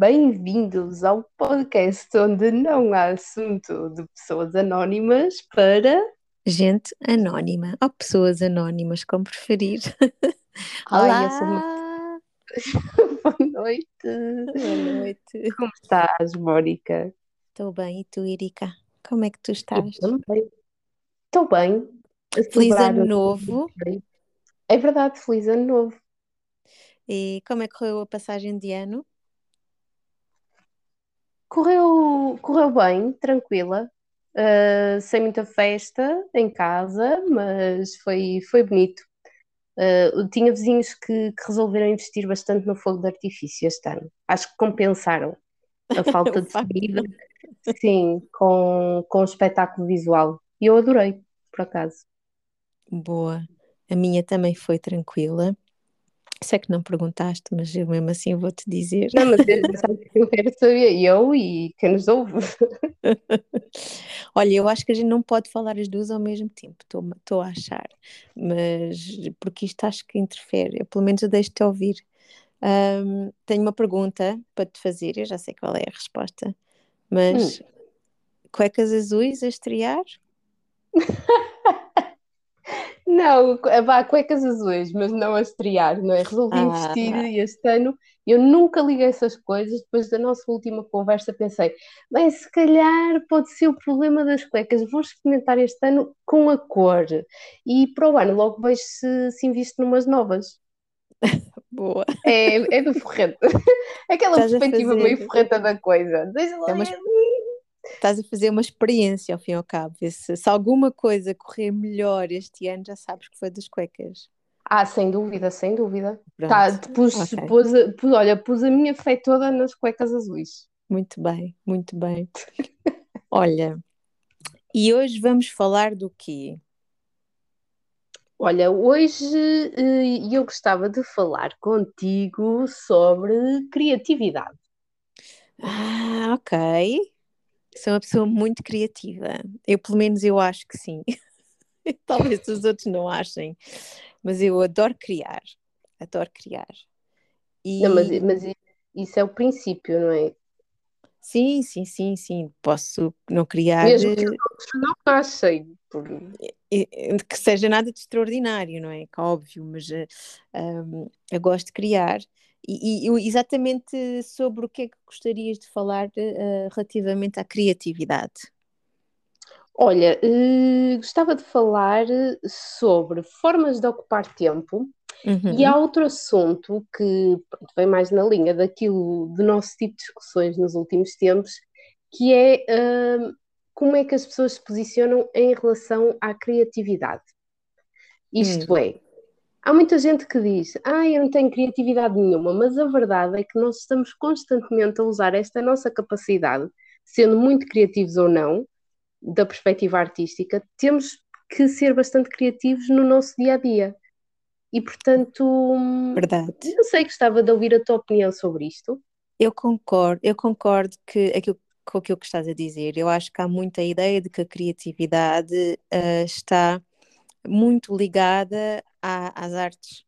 bem-vindos ao podcast onde não há assunto de pessoas anónimas para gente anónima ou pessoas anónimas, como preferir. Ai, Olá! uma... Boa noite! Boa noite! Como estás, Mónica? Estou bem, e tu, Erika? Como é que tu estás? Estou bem. Feliz ano novo! É verdade, feliz ano novo! E como é que correu a passagem de ano? Correu, correu bem, tranquila, uh, sem muita festa em casa, mas foi, foi bonito. Uh, tinha vizinhos que, que, resolveram investir bastante no fogo de artifício este ano. Acho que compensaram a falta de vida, sim, com, com o espetáculo visual. E eu adorei, por acaso. Boa. A minha também foi tranquila. Sei que não perguntaste, mas eu mesmo assim vou-te dizer. Não, mas eu quero saber, eu e quem nos ouve. Olha, eu acho que a gente não pode falar as duas ao mesmo tempo, estou a achar, mas porque isto acho que interfere, eu, pelo menos eu deixo-te ouvir. Um, tenho uma pergunta para te fazer, eu já sei qual é a resposta, mas hum. cuecas azuis a estrear? Não, vá, cuecas azuis, mas não a estrear, não é? Resolvi ah. investir este ano eu nunca liguei essas coisas. Depois da nossa última conversa, pensei, bem, se calhar pode ser o problema das cuecas. Vou experimentar este ano com a cor e para o ano logo vejo se, se invisto numas novas. Boa. É, é do forrete. Aquela Estás perspectiva meio forreta da coisa. Deixa lá é uma, Estás a fazer uma experiência ao fim e ao cabo. Se, se alguma coisa correr melhor este ano, já sabes que foi das cuecas. Ah, sem dúvida, sem dúvida. Tá, pus, okay. pus, pus, olha, pus a minha fé toda nas cuecas azuis. Muito bem, muito bem. olha, e hoje vamos falar do quê? Olha, hoje uh, eu gostava de falar contigo sobre criatividade. Ah, ok. Sou uma pessoa muito criativa. Eu, pelo menos, eu acho que sim. Talvez os outros não achem, mas eu adoro criar. Adoro criar. E... Não, mas, mas isso é o princípio, não é? Sim, sim, sim, sim. Posso não criar. Mesmo que não achem. Por... Que seja nada de extraordinário, não é? Que óbvio, mas um, eu gosto de criar e, e, exatamente sobre o que é que gostarias de falar uh, relativamente à criatividade? Olha, uh, gostava de falar sobre formas de ocupar tempo uhum. e há outro assunto que vem mais na linha daquilo do nosso tipo de discussões nos últimos tempos, que é uh, como é que as pessoas se posicionam em relação à criatividade. Isto uhum. é, Há muita gente que diz, ah, eu não tenho criatividade nenhuma, mas a verdade é que nós estamos constantemente a usar esta nossa capacidade, sendo muito criativos ou não, da perspectiva artística, temos que ser bastante criativos no nosso dia a dia. E portanto, verdade. não sei, gostava de ouvir a tua opinião sobre isto. Eu concordo, eu concordo que aquilo com aquilo que estás a dizer. Eu acho que há muita ideia de que a criatividade uh, está muito ligada à, às artes.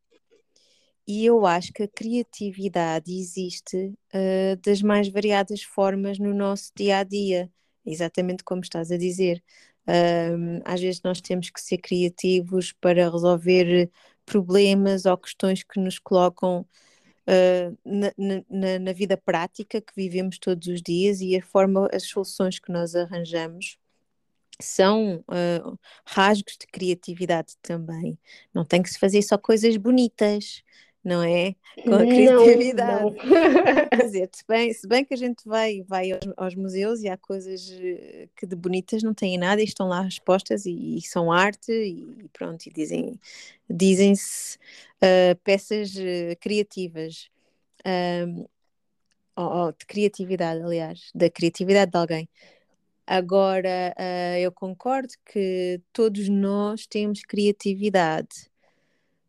E eu acho que a criatividade existe uh, das mais variadas formas no nosso dia a dia, exatamente como estás a dizer. Uh, às vezes nós temos que ser criativos para resolver problemas ou questões que nos colocam uh, na, na, na, vida prática que vivemos todos os dias e a forma, as soluções que nós arranjamos são uh, rasgos de criatividade também. Não tem que se fazer só coisas bonitas, não é? Com a criatividade. Não, não. Quer dizer, se bem, se bem que a gente vai, vai aos, aos, museus e há coisas eh, que de bonitas não têm nada e estão lá respostas e, e são arte e pronto, e dizem, dizem-se uh, peças criativas. Um, oh, de criatividade, aliás, da criatividade de alguém. Agora, uh, eu concordo que todos nós temos criatividade.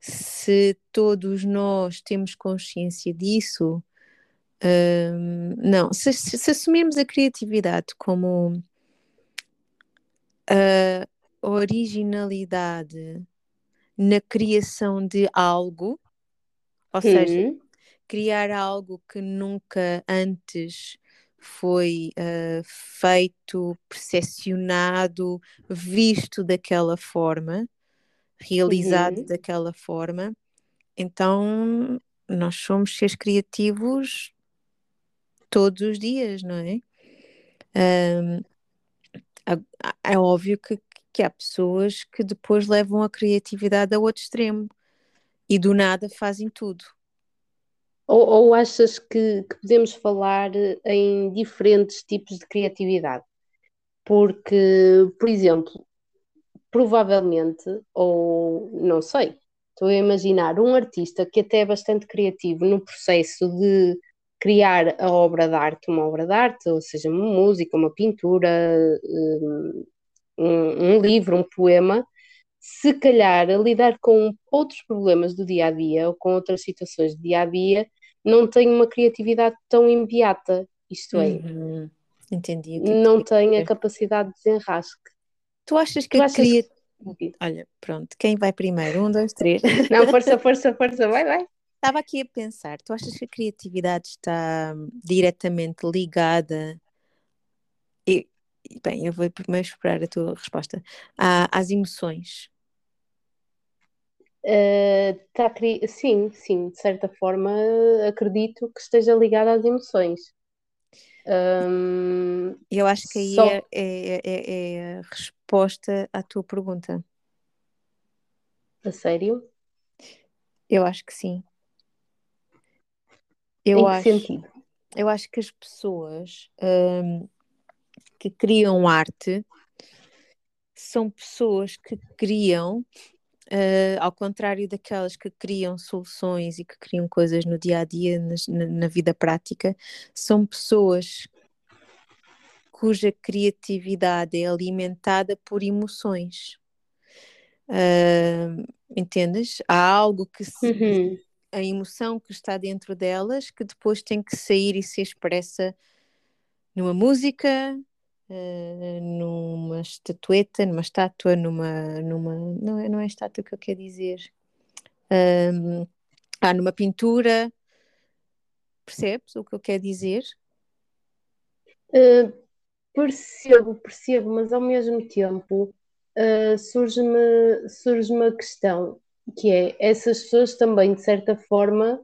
Se todos nós temos consciência disso, uh, não, se, se, se, assumirmos a criatividade como a originalidade na criação de algo, ou seja, criar algo que nunca antes foi uh, feito, percepcionado, visto daquela forma, realizado uhum. daquela forma. Então, nós somos seres criativos todos os dias, não é? Um, é óbvio que, que há pessoas que depois levam a criatividade a outro extremo e do nada fazem tudo. Ou, ou achas que, que, podemos falar em diferentes tipos de criatividade? Porque, por exemplo, provavelmente, ou não sei, estou a imaginar um artista que até é bastante criativo no processo de criar a obra de arte, uma obra de arte, ou seja, uma música, uma pintura, hum, um, um livro, um poema, se calhar a lidar com outros problemas do dia a dia ou com outras situações do dia a dia, não tem uma criatividade tão imediata. Isto é, uhum. Entendi. não tem a capacidade de desenrasque. Tu achas que tu a criatividade. Olha, pronto, quem vai primeiro? Um, dois, três. Não, força, força, força, vai, vai. Estava aqui a pensar, tu achas que a criatividade está diretamente ligada? E, bem, eu vou primeiro esperar a tua resposta. às emoções. Uh, tá, sim, sim, de certa forma acredito que esteja ligada às emoções. Um, eu acho que aí só... é, é, é, é, a resposta à tua pergunta. A sério? Eu acho que sim. Eu em que acho, sentido? Eu acho que as pessoas um, que criam arte são pessoas que criam Uh, ao contrário daquelas que criam soluções e que criam coisas no dia a dia, na, na vida prática, são pessoas cuja criatividade é alimentada por emoções. Uh, entendes? Há algo que se, uhum. a emoção que está dentro delas que depois tem que sair e ser expressa numa música, uh, numa estatueta, numa estátua, numa. numa não, é, não é estátua que eu quero dizer. Um, ah, numa pintura. Percebes o que eu quero dizer? Uh, percebo, percebo, mas ao mesmo tempo uh, surge-me surge a questão que é essas pessoas também de certa forma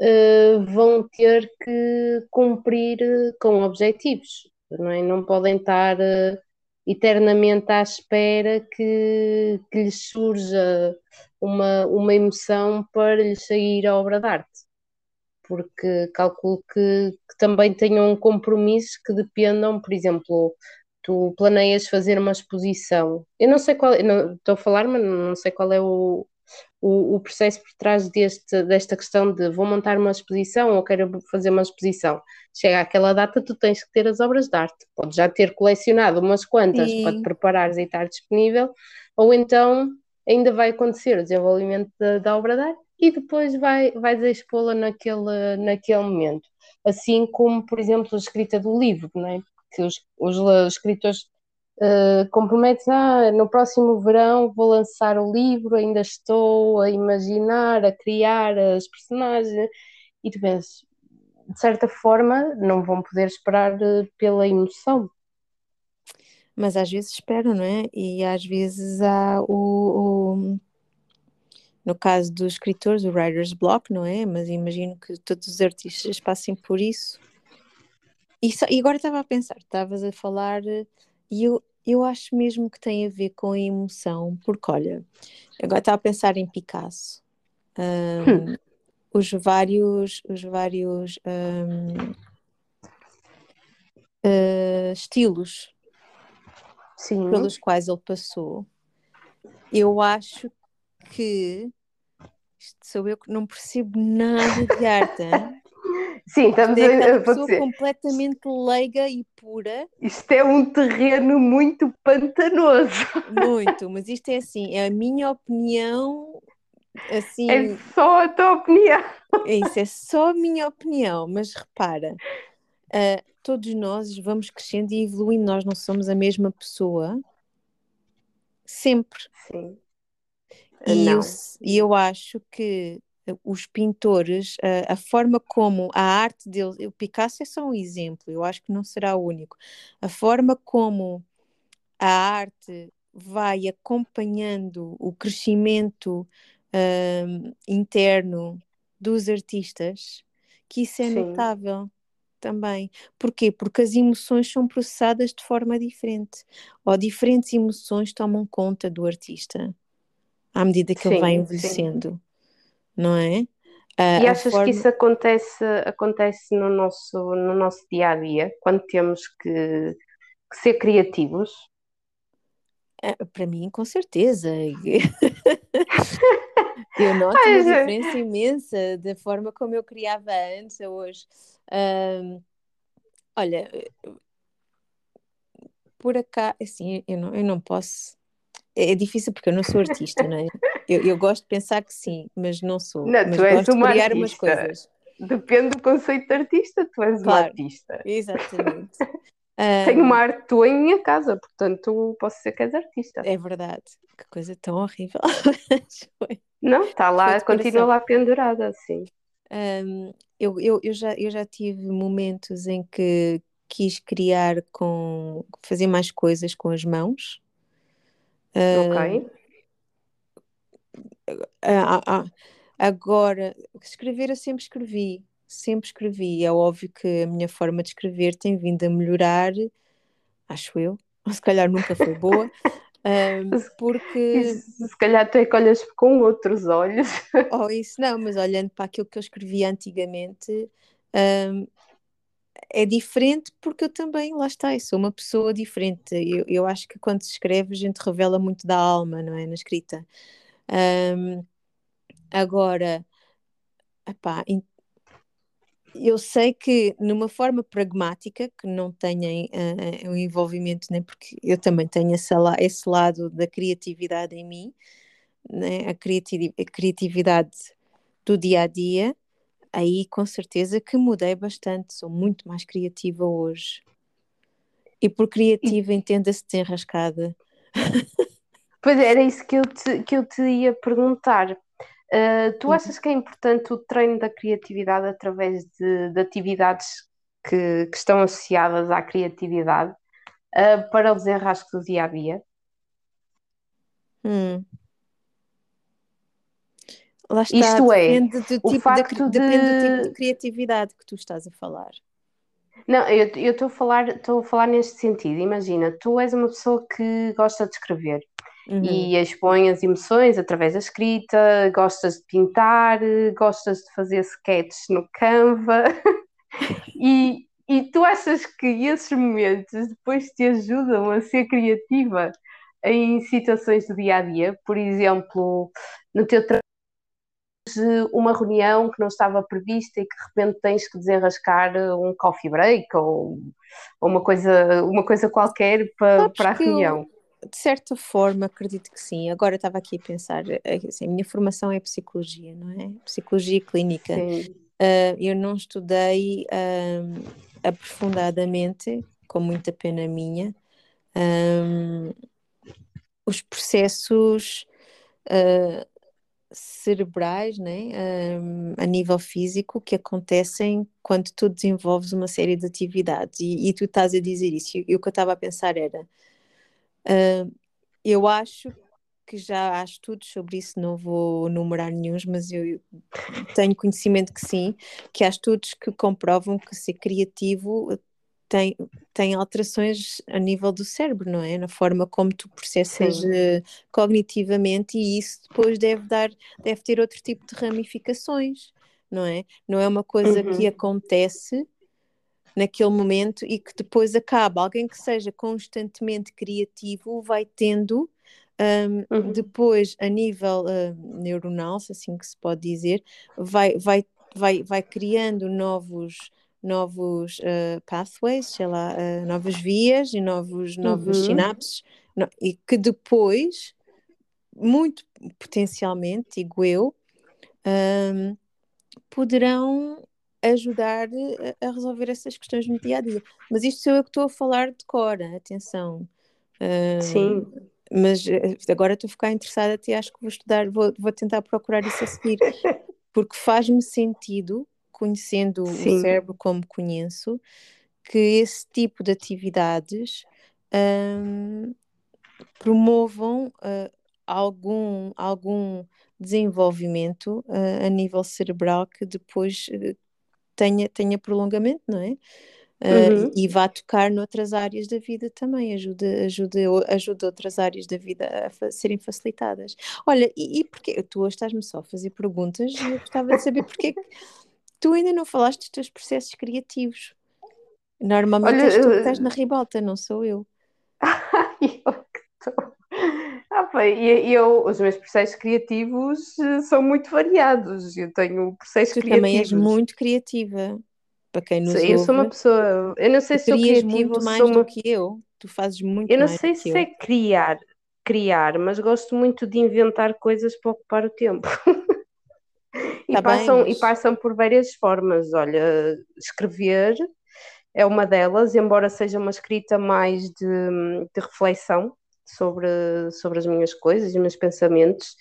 uh, vão ter que cumprir com objetivos não, é? não podem estar uh, eternamente à espera que, que lhes surja uma, uma emoção para lhes sair a obra de arte, porque calculo que, que também tenham compromissos que dependam, por exemplo, tu planeias fazer uma exposição. Eu não sei qual, não, estou a falar, mas não sei qual é o, o, o, processo por trás deste, desta questão de vou montar uma exposição ou quero fazer uma exposição. Chega àquela data, tu tens que ter as obras de arte. Podes já ter colecionado umas quantas Sim. para te preparares e estar disponível, ou então ainda vai acontecer o desenvolvimento da, da obra de arte e depois vai, vais expô-la naquele, naquele momento. Assim como, por exemplo, a escrita do livro, não é? que os, os escritores uh, comprometem, ah, no próximo verão vou lançar o livro, ainda estou a imaginar, a criar as personagens, e tu pensas, de certa forma, não vão poder esperar uh, pela emoção. Mas às vezes esperam, não é? E às vezes há o, o no caso dos escritores, o writer's block, não é? Mas imagino que todos os artistas passem por isso. E, só, e agora estava a pensar, estavas a falar, e eu, eu acho mesmo que tem a ver com a emoção, porque olha, agora estava a pensar em Picasso. Um, hum. Os vários, os vários um, uh, estilos Sim. pelos quais ele passou. Eu acho que isto sou eu que não percebo nada de arte. Sim, estamos é a pessoa dizer. completamente leiga e pura. Isto é um terreno muito pantanoso. Muito, mas isto é assim, é a minha opinião. Assim, é só a tua opinião. É isso, é só a minha opinião, mas repara, uh, todos nós vamos crescendo e evoluindo, nós não somos a mesma pessoa sempre. Sim. E eu, e eu acho que os pintores, a, a, forma como a arte deles, o Picasso é só um exemplo, eu acho que não será o único, a forma como a arte vai acompanhando o crescimento uh, interno dos artistas, que isso é Sim. notável também. Porquê? Porque as emoções são processadas de forma diferente, ou diferentes emoções tomam conta do artista à medida que sim, ele vai envelhecendo. Não é? e achas forma... que isso acontece, acontece no, nosso, no nosso dia a dia, quando temos que, que ser criativos? É, para mim, com certeza. eu noto uma é. diferença imensa da forma como eu criava antes a hoje. Um, olha, por acaso, assim, eu não, eu não posso. É difícil porque eu não sou artista, não é? Eu, eu gosto de pensar que sim, mas não sou. Não, mas tu és uma criar artista. umas coisas. Depende do conceito de artista, tu és claro, uma artista. Exatamente. Tenho uma arte tua em minha casa, portanto posso ser que és artista. É verdade. Que coisa tão horrível. Não, está lá, continua lá pendurada, sim. Um, eu, eu, eu, já, eu já tive momentos em que quis criar com fazer mais coisas com as mãos. Ok. Uh, agora, escrever eu sempre escrevi, sempre escrevi. É óbvio que a minha forma de escrever tem vindo a melhorar, acho eu, ou se calhar nunca foi boa. Porque se calhar tu é que olhas com outros olhos. Oh, isso não, mas olhando para aquilo que eu escrevia antigamente, um, é diferente porque eu também, lá está, eu sou uma pessoa diferente. Eu, eu acho que quando se escreve a gente revela muito da alma, não é? Na escrita. Um, agora, epá, eu sei que numa forma pragmática, que não tenha uh, um envolvimento, nem porque eu também tenho esse lado da criatividade em mim, né? a, criati a criatividade do dia a dia, aí com certeza que mudei bastante, sou muito mais criativa hoje. E por criativa entenda-se desenrascada. Pois era isso que eu te, que eu te ia perguntar. Uh, tu uhum. achas que é importante o treino da criatividade através de, de atividades que, que, estão associadas à criatividade uh, para o desenrasque do dia a dia? Hum. Lá está, Isto é, depende, do tipo, facto de, depende do tipo de criatividade que tu estás a falar. Não, eu estou a falar, estou a falar neste sentido. Imagina, tu és uma pessoa que gosta de escrever uhum. e expõe as emoções através da escrita, gostas de pintar, gostas de fazer sketches no Canva e, e tu achas que esses momentos depois te ajudam a ser criativa em situações do dia a dia, por exemplo, no teu trabalho uma reunião que não estava prevista e que de repente tens que desenrascar um coffee break ou, ou uma, coisa, uma coisa qualquer para, para a reunião. Eu, de certa forma, acredito que sim. Agora estava aqui a pensar, eh, assim, a minha formação é psicologia, não é? Psicologia clínica. Uh, eu não estudei uh, aprofundadamente, com muita pena minha, um, os processos uh, cerebrais, né, um, a nível físico, que acontecem quando tu desenvolves uma série de atividades. E, e tu estás a dizer isso. E, e o que eu estava a pensar era: uh, eu acho que já há estudos sobre isso, não vou numerar nenhum, mas eu tenho conhecimento que sim, que há estudos que comprovam que ser criativo tem, tem alterações a nível do cérebro, não é? Na forma como tu processas uh, cognitivamente e isso depois deve dar, deve ter outro tipo de ramificações, não é? Não é uma coisa uhum. que acontece naquele momento e que depois acaba. Alguém que seja constantemente criativo vai tendo um, uhum. depois a nível uh, neuronal, se assim que se pode dizer, vai, vai, vai, vai criando novos novos uh, pathways, sei lá, uh, novas vias e novos, novas uhum. sinapses, no, e que depois, muito potencialmente, digo eu, um, poderão ajudar a, a, resolver essas questões no dia a dia. Mas isto sou eu que estou a falar de cor, atenção. Uh, Sim. Mas agora estou a ficar interessada, até acho que vou estudar, vou, vou tentar procurar isso a seguir. porque faz-me sentido, conhecendo Sim. o cérebro como conheço, que esse tipo de atividades um, promovam uh, algum, algum desenvolvimento uh, a nível cerebral que depois uh, tenha, tenha prolongamento, não é? Uhum. e vá tocar noutras áreas da vida também, ajuda, ajuda, ajuda outras áreas da vida a fa serem facilitadas. Olha, e, e porque tu hoje estás-me só a fazer perguntas e eu gostava de saber porque é que tu ainda não falaste dos teus processos criativos. Normalmente Olha, és tu que estás na ribalta, não sou eu. eu que estou. Ah, bem, eu, os meus processos criativos eh, são muito variados. Eu tenho processos tu criativos. também és muito criativa. Para quem nos Sim, ouve, eu sou uma pessoa. Eu não sei se sou criativa muito mais uma... do que eu. Tu fazes muito Eu não mais sei se é criar, criar, mas gosto muito de inventar coisas para ocupar o tempo. e, tá passam, bem, mas... e passam por várias formas. Olha, escrever é uma delas, embora seja uma escrita mais de, de reflexão sobre, sobre as minhas coisas, os meus pensamentos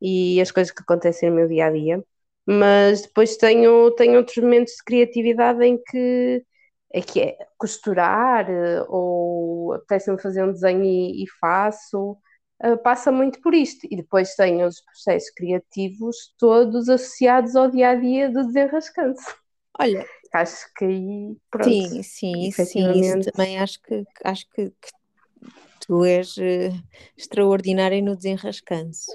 e as coisas que acontecem no meu dia a dia. Mas depois tenho, tenho outros momentos de criatividade em que é que é costurar ou apetece-me fazer um desenho e, e faço, uh, passa muito por isto. E depois tenho os processos criativos todos associados ao dia a dia do desenrascante. Olha, acho que aí pronto. Sim, sim, sim, isso também acho que acho que, que tu és uh, extraordinária no desenrascanço.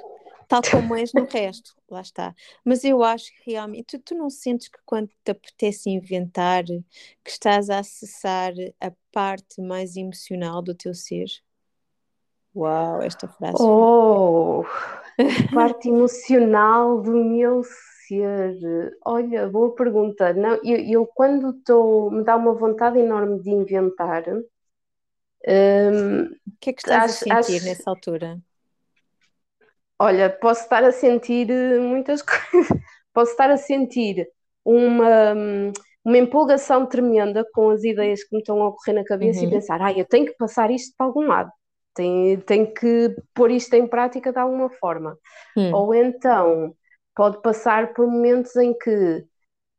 Tal como és no resto, lá está. Mas eu acho que realmente, tu, tu não sentes que quando te apetece inventar, que estás a acessar a parte mais emocional do teu ser? Uau, esta frase. Oh, parte emocional do meu ser. Olha, boa pergunta. Não, eu, eu quando estou, me dá uma vontade enorme de inventar. Um, o que é que estás acho, a sentir acho, nessa altura? Olha, posso estar a sentir eh, muitas coisas. Posso estar a sentir uma, uma empolgação tremenda com as ideias que me estão a ocorrer na cabeça uhum. e pensar, ah, eu tenho que passar isto para algum lado, tenho, tenho que pôr isto em prática de alguma forma. Uhum. Ou então pode passar por momentos em que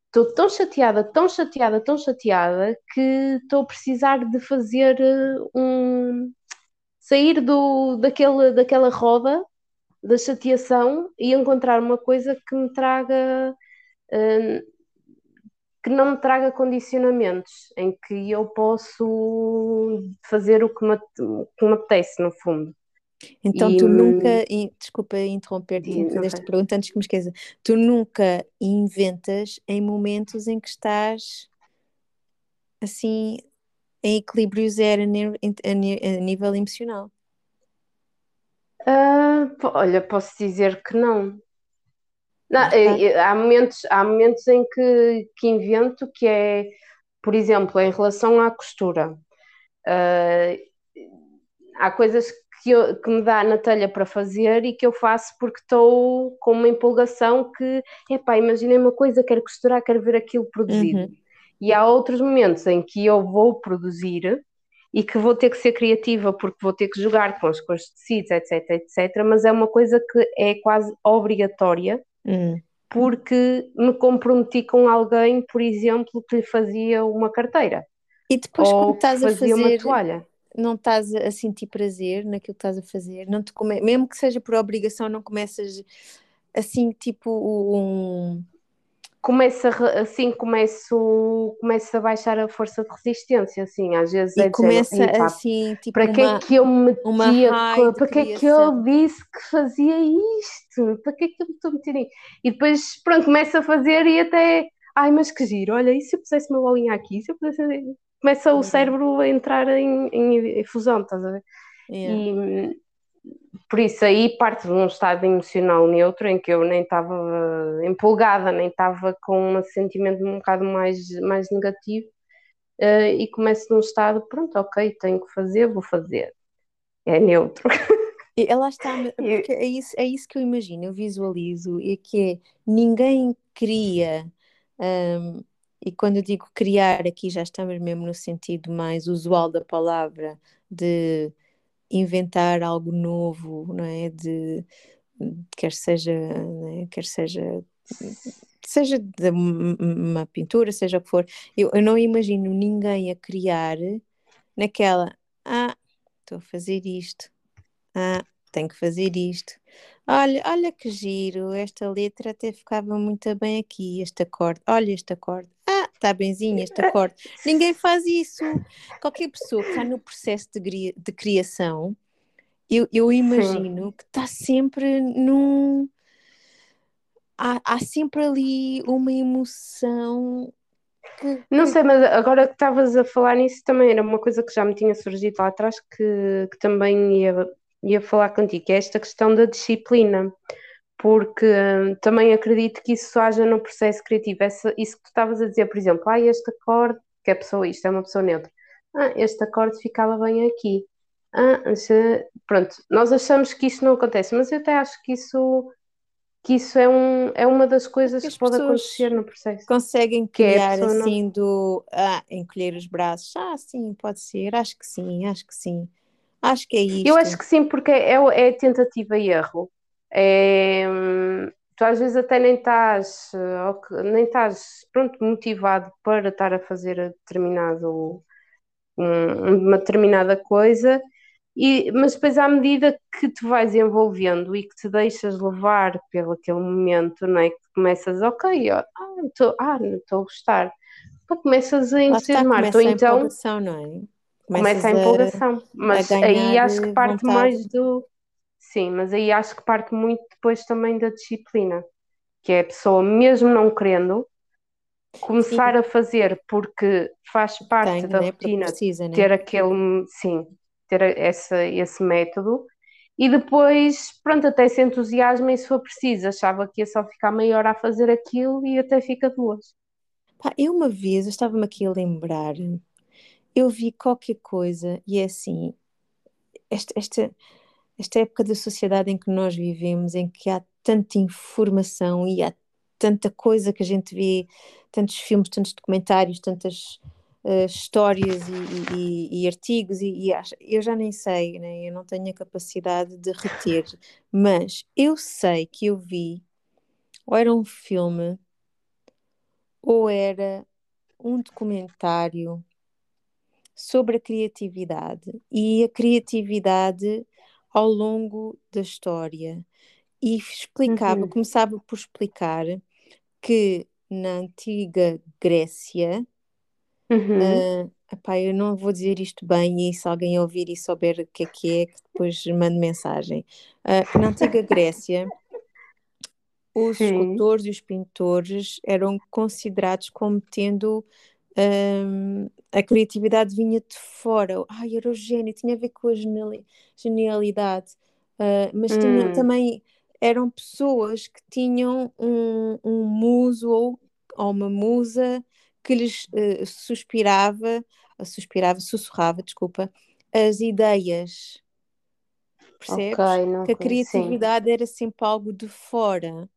estou tão chateada, tão chateada, tão chateada que estou a precisar de fazer eh, um sair do, daquele, daquela roda da chateação e encontrar uma coisa que me traga uh, que não me traga condicionamentos, em que eu posso fazer o que me, que me apetece, no fundo. Então e, tu nunca, desculpa interromper-te desta pergunta antes que me esqueça, tu nunca inventas em momentos em que estás assim em equilíbrio zero a, nível emocional? Uh, olha, posso dizer que não. Não há, momentos, há momentos em que, que invento que é, por exemplo, em relação à costura. Uh, há coisas que, eu, que me dá na telha para fazer e que eu faço porque estou com uma empolgação que, epá, imaginei uma coisa, quero costurar, quero ver aquilo produzido. Uhum. E há outros momentos em que eu vou produzir e que vou ter que ser criativa porque vou ter que jogar com as cores de tecidos, etc, etc, mas é uma coisa que é quase obrigatória hum. porque me comprometi com alguém, por exemplo, que lhe fazia uma carteira. E depois quando estás a fazer uma toalha. Não estás a sentir prazer naquilo que estás a fazer, não te come... mesmo que seja por obrigação, não começas assim tipo um começa assim começo começo a baixar a força de resistência assim às vezes e é começa dizer, assim tipo para que é que eu me metia para que é que eu disse que fazia isto? Para que é que eu me estou meter e depois pronto começa a fazer e até ai mas que giro olha e se eu pusesse uma bolinha aqui? Se eu pudesse começa o cérebro a entrar em, em, em fusão estás a ver? Yeah. e por isso aí parte de um estado emocional neutro em que eu nem estava empolgada, nem estava com um sentimento um bocado mais, mais negativo uh, e começo num estado, pronto, ok, tenho que fazer, vou fazer. É neutro. E ela está, porque é isso, é isso que eu imagino, eu visualizo, e que é, ninguém cria, um, e quando eu digo criar, aqui já estamos mesmo no sentido mais usual da palavra, de inventar algo novo, não é? De, quer seja, é? quer seja seja de uma pintura, seja o que for, eu, eu não imagino ninguém a criar naquela, ah, estou a fazer isto, ah, tenho que fazer isto. Olha, olha que giro, esta letra até ficava muito bem aqui, este acorde, olha este acorde, ah, está benzinho este acorde. Ninguém faz isso. Qualquer pessoa que está no processo de, de criação, eu, eu imagino Sim. que está sempre num há, há sempre ali uma emoção que, Não sei, mas agora que estavas a falar nisso também era uma coisa que já me tinha surgido lá atrás que, que também ia, ia falar contigo, que é esta questão da disciplina, porque hum, também acredito que isso haja no processo criativo. Essa, isso que tu estavas a dizer, por exemplo, ah, este acorde, que é pessoa isto, é uma pessoa neutra, ah, este acorde ficava bem aqui. Ah, pronto, nós achamos que isso não acontece, mas eu até acho que isso que isso é, um, é uma das coisas que pode acontecer no processo. Conseguem é criar é assim não... do ah, encolher os braços. Ah, sim, pode ser, acho que sim, acho que sim. Acho que é isto. Eu acho que sim, porque é, é tentativa e erro. É, tu às vezes até nem estás, nem estás pronto, motivado para estar a fazer determinado, uma determinada coisa e, mas depois, à medida que te vais envolvendo e que te deixas levar pelo aquele momento, não é? Que começas, ok, ó, ah, estou ah, a gostar, começas a entusiasmar. Começa a então, empolgação, não é? Começa a empolgação, mas aí acho que parte vontade. mais do. Sim, mas aí acho que parte muito depois também da disciplina, que é a pessoa, mesmo não querendo, começar sim. a fazer porque faz parte Tem, da né? rotina precisa, né? ter aquele. Sim, ter esse, esse método e depois, pronto, até se entusiasma e se for preciso, achava que ia só ficar maior a fazer aquilo e até fica duas. Pá, eu uma vez, eu estava-me aqui a lembrar, eu vi qualquer coisa e é assim, esta, esta, esta época da sociedade em que nós vivemos, em que há tanta informação e há tanta coisa que a gente vê, tantos filmes, tantos documentários, tantas uh, histórias e, e, e artigos, e, e, eu já nem sei, né? eu não tenho a capacidade de reter, mas eu sei que eu vi, ou era um filme, ou era um documentário sobre a criatividade e a criatividade ao longo da história e explicava, uhum. começava por explicar que na antiga Grécia Uhum. Uh, epá, eu não vou dizer isto bem e se alguém ouvir e souber o que é que é, que depois mande mensagem. Uh, na antiga Grécia, os Sim. escultores e os pintores eram considerados como tendo um, a criatividade vinha de fora. Ai, era o gênio, tinha a ver com a genialidade, uh, mas hum. tinha, também eram pessoas que tinham um, um muso ou, ou uma musa que lhes uh, suspirava, suspirava, sussurrava, desculpa, as ideias. Percebes? Okay, que a criatividade sim. era sempre algo de fora,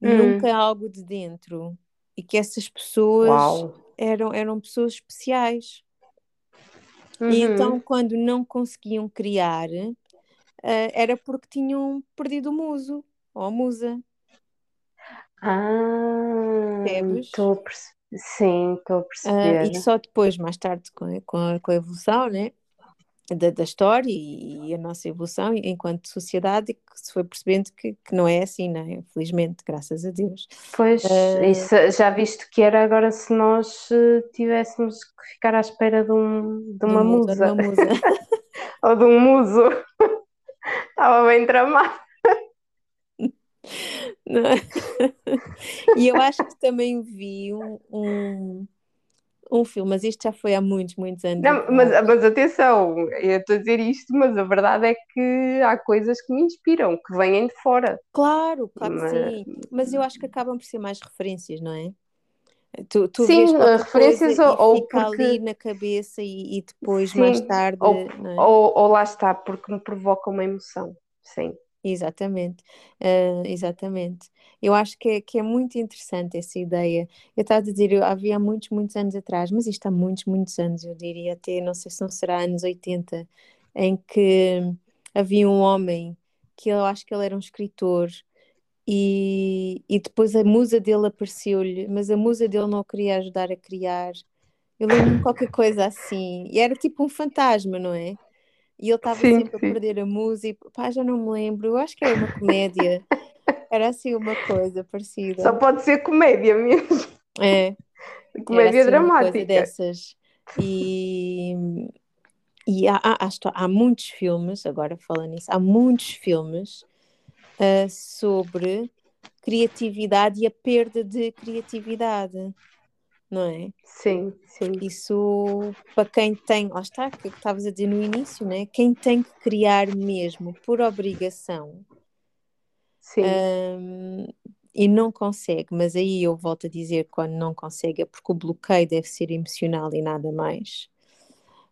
hum. nunca algo de dentro. E que essas pessoas eram, eram pessoas especiais. Uhum. E então, quando não conseguiam criar, uh, era porque tinham perdido o muso ou a musa. Ah, estou a perceber. Sim, estou a ah, perceber. Uh, e só depois, mais tarde, com com com a evolução né, da, da história e, e, a nossa evolução enquanto sociedade, que se foi percebendo que, que não é assim, né? felizmente, graças a Deus. Pois, uh, isso, já visto que era agora se nós eh, tivéssemos que ficar à espera de, um, de uma musa. De uma musa. Ou de um muso. Estava bem tramado. e eu acho que também vi um, um, um, filme, mas isto já foi há muitos, muitos anos. Não, mas, mas atenção, eu estou a dizer isto, mas a verdade é que há coisas que me inspiram, que vêm de fora. Claro, claro mas... que sim. Mas eu acho que acabam por ser mais referências, não é? Tu, tu Sim, referências ou, ou fica porque... ali na cabeça e, e depois Sim, mais tarde. Ou, é? ou, ou, lá está, porque me provoca uma emoção. Sim. Exatamente, uh, exatamente. Eu acho que é, que é muito interessante essa ideia. Eu estava a dizer, eu havia muitos, muitos anos atrás, mas isto há muitos, muitos anos, eu diria até, não sei se não será anos 80, em que havia um homem que eu acho que ele era um escritor e, e depois a musa dele apareceu-lhe, mas a musa dele não o queria ajudar a criar. Eu lembro-me qualquer coisa assim. E era tipo um fantasma, não é? E ele estava sempre sim. a perder a música. Pá, já não me lembro. Eu acho que era uma comédia. Era assim uma coisa parecida. Só pode ser comédia mesmo. É. Comédia assim dramática. dessas. E, e há, há, há, muitos filmes, agora falando nisso, há muitos filmes uh, sobre criatividade e a perda de criatividade, não é? Sim, sim. Isso para quem tem, lá está, que estavas a dizer no início, né? Quem tem que criar mesmo por obrigação. Sim. Um, e não consegue, mas aí eu volto a dizer quando não consegue é porque o bloqueio deve ser emocional e nada mais.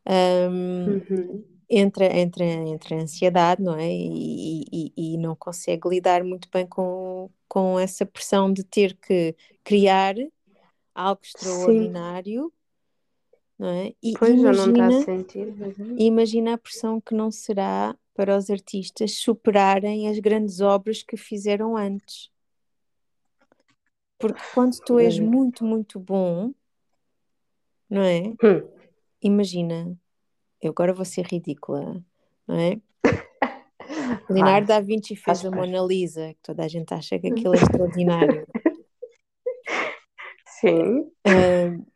Um, uhum. entra, entra, entra ansiedade, não é? E, e, e, não consegue lidar muito bem com, com essa pressão de ter que criar algo extraordinário. Não é? E pois imagina, já não está a sentir. Uhum. Imagina a pressão que não será para os artistas superarem as grandes obras que fizeram antes. Porque quando tu és é. muito, muito bom, não é? Hum. Imagina, eu agora vou ser ridícula, não é? Leonardo da Vinci fez a Mona Lisa, que toda a gente acha que aquilo é extraordinário. Sim. Uh,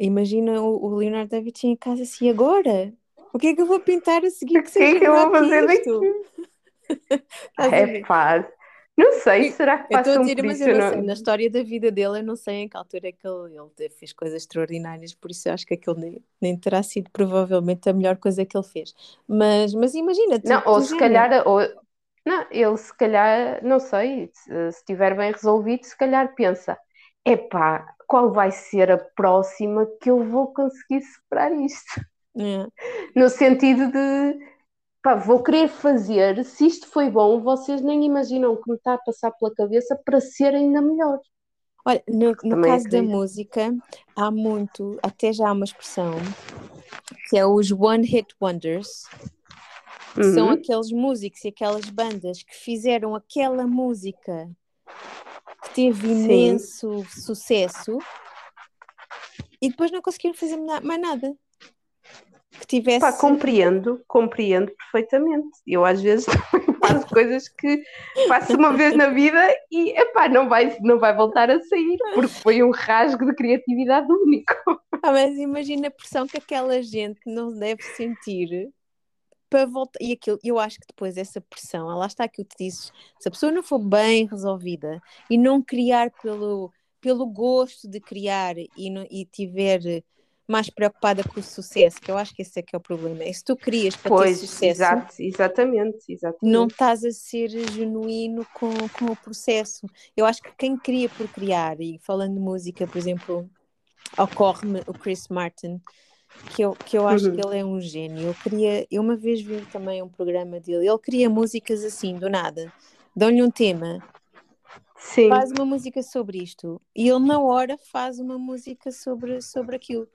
imagina o, o, Leonardo da Vinci em casa assim, agora? O que é que eu vou pintar a seguir que seja que, que eu vou fazer daqui? é fácil. Não sei, será que passa eu um dizer, mas eu não sei, na história da vida dele, eu não sei em que altura é que ele, ele fez coisas extraordinárias, por isso eu acho que aquilo nem, nem terá sido provavelmente a melhor coisa que ele fez. Mas, mas imagina, tu, não, ou se calhar, ou, não, ele se calhar, não sei, se, se estiver bem resolvido, se calhar pensa, epá, qual vai ser a próxima que eu vou conseguir superar isto? É. No sentido de pá, vou querer fazer, se isto foi bom, vocês nem imaginam o que me está a passar pela cabeça para ser ainda melhor. Olha, no, no caso acredito. da música, há muito, até já há uma expressão, que é os One Hit Wonders, que uhum. são aqueles músicos e aquelas bandas que fizeram aquela música que teve imenso Sim. sucesso e depois não conseguiram fazer mais nada que tivesse. Pá, compreendo, compreendo perfeitamente. Eu às vezes faço coisas que faço uma vez na vida e epá, não, vai, não vai voltar a sair, porque foi um rasgo de criatividade único. Ah, mas imagina a pressão que aquela gente não deve sentir para voltar. E aquilo, eu acho que depois essa pressão, lá está que tu dizes, se a pessoa não for bem resolvida e não criar pelo, pelo gosto de criar e, não, e tiver mais preocupada com o sucesso, que eu acho que esse é que é o problema. É se tu querias para pois, ter sucesso, exato, exatamente, exatamente. não estás a ser genuíno com, com o processo. Eu acho que quem cria por criar, e falando de música, por exemplo, ocorre-me o Chris Martin, que eu, que eu acho uhum. que ele é um gênio. Eu queria, eu uma vez vi também um programa dele, ele cria músicas assim, do nada, dão-lhe um tema, Sim. faz uma música sobre isto, e ele na hora faz uma música sobre, sobre aquilo.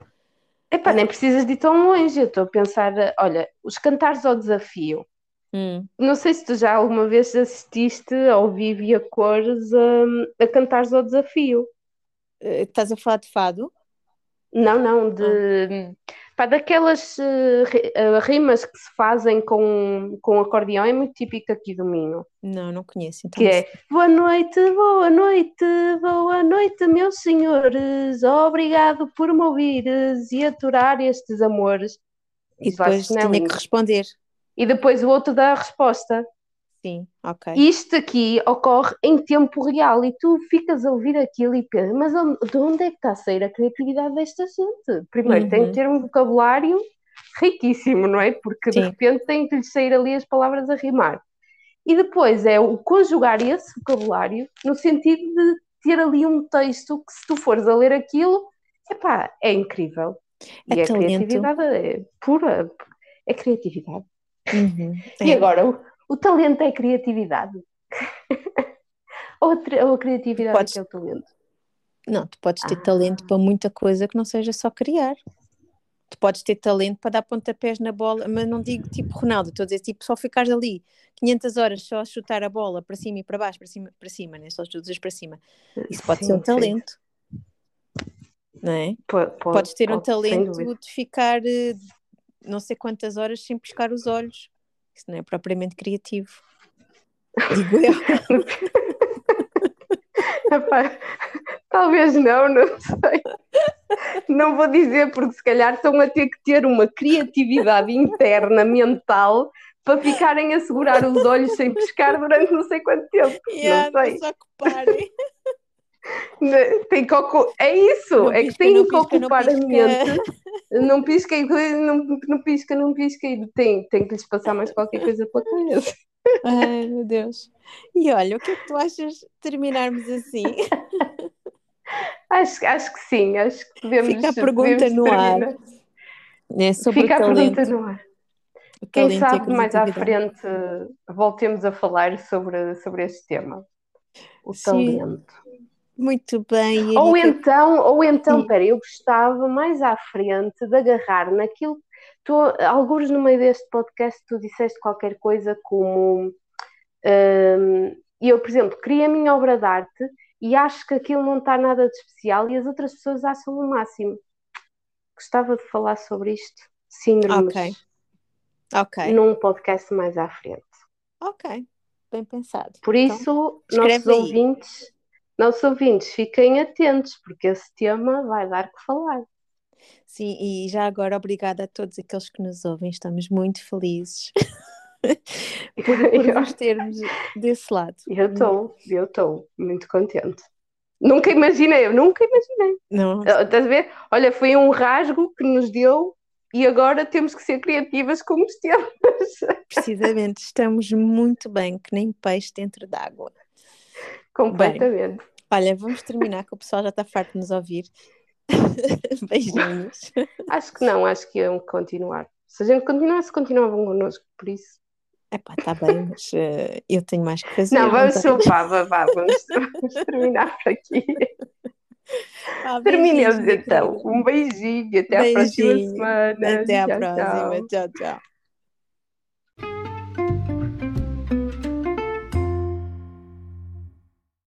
Epá, nem precisas de ir tão longe. Eu estou a pensar, olha, os cantares ao desafio. Hum. Não sei se tu já alguma vez assististe ao vivo e a cores a, a cantares ao desafio. Uh, estás a falar de fado? Não, não, de. Ah Pá, daquelas uh, rimas que se fazem com, com acordeão é muito típico aqui do Minho. Não, não conheço. Então que é Boa noite, boa noite, boa noite, meus senhores. Obrigado por me ouvires e aturar estes amores. E depois tinha que responder. E depois o outro dá a resposta. Sim, ok. Isto aqui ocorre em tempo real e tu ficas a ouvir aquilo e pensas, mas de onde é que está a sair a criatividade desta gente? Primeiro uhum. tem que ter um vocabulário riquíssimo, não é? Porque Sim. de repente tem que lhe sair ali as palavras a rimar. E depois é o conjugar esse vocabulário no sentido de ter ali um texto que se tu fores a ler aquilo, epá, é incrível. É e a criatividade é pura, é criatividade. Uhum. E é. agora, o talento é criatividade. ou, a, ou a criatividade podes... é, é o talento? Não, tu podes ter ah. talento para muita coisa que não seja só criar. Tu podes ter talento para dar pontapés na bola, mas não digo tipo Ronaldo, estou a dizer tipo só ficares ali 500 horas só a chutar a bola para cima e para baixo, para cima, para cima, né? só todos para cima. Isso pode sim, ser um talento. Sim. Não é? Pode, pode, Podes ter pode, um talento de ficar eh, não sei quantas horas sem piscar os olhos. Isso não é propriamente criativo. Digo eu. talvez não, não sei. Não vou dizer, porque se calhar estão a ter que ter uma criatividade interna, mental, para ficarem a segurar os olhos sem pescar durante não sei quanto tempo. Yeah, não sei. Só que parem. Tem que É isso, não é pisca, que tem que pisca, ocupar a mente. Não pisca, não, não pisca, não pisca, e tem, tem que lhes passar mais qualquer coisa pela cabeça. Ai, meu Deus. E olha, o que é que tu achas de terminarmos assim? acho, acho que sim, acho que devemos. Fica a pergunta no ar. É sobre Fica a pergunta no ar. Quem sabe mais à frente voltemos a falar sobre, sobre este tema. O sim. talento. Muito bem. Ou então, ou então, pera, eu gostava mais à frente de agarrar naquilo tu, alguns no meio deste podcast, tu disseste qualquer coisa como um, eu, por exemplo, criei a minha obra de arte e acho que aquilo não está nada de especial e as outras pessoas acham o máximo. Gostava de falar sobre isto, síndromes, okay. Okay. num podcast mais à frente. Ok, bem pensado. Por então, isso, nossos ouvintes, nossos ouvintes, fiquem atentos, porque esse tema vai dar que falar. Sim, e já agora obrigada a todos aqueles que nos ouvem, estamos muito felizes por, por nos termos desse lado. Eu estou, eu estou muito contente. Nunca imaginei, eu nunca imaginei. Não. Estás a ver? Olha, foi um rasgo que nos deu e agora temos que ser criativas com os temas. Precisamente, estamos muito bem, que nem peixe dentro d'água. Completamente. Bem, olha, vamos terminar, que o pessoal já está farto de nos ouvir. Beijinhos. Acho que não, acho que iam continuar. Se a gente continuasse, continuavam connosco, por isso. Epá, está bem, mas uh, eu tenho mais que fazer. Não, vamos soltar, vá, vá, vamos, vamos terminar por aqui. Ah, Terminemos então. Um beijinho, até beijinho. à próxima semana. Até à próxima. tchau. tchau. tchau.